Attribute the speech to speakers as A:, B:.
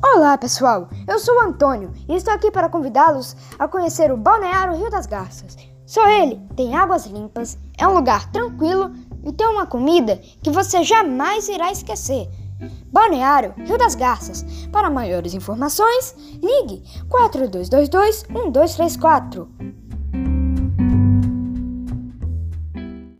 A: Olá pessoal, eu sou o Antônio e estou aqui para convidá-los a conhecer o Balneário Rio das Garças. Só ele tem águas limpas, é um lugar tranquilo e tem uma comida que você jamais irá esquecer. Balneário Rio das Garças. Para maiores informações, ligue 4222 1234.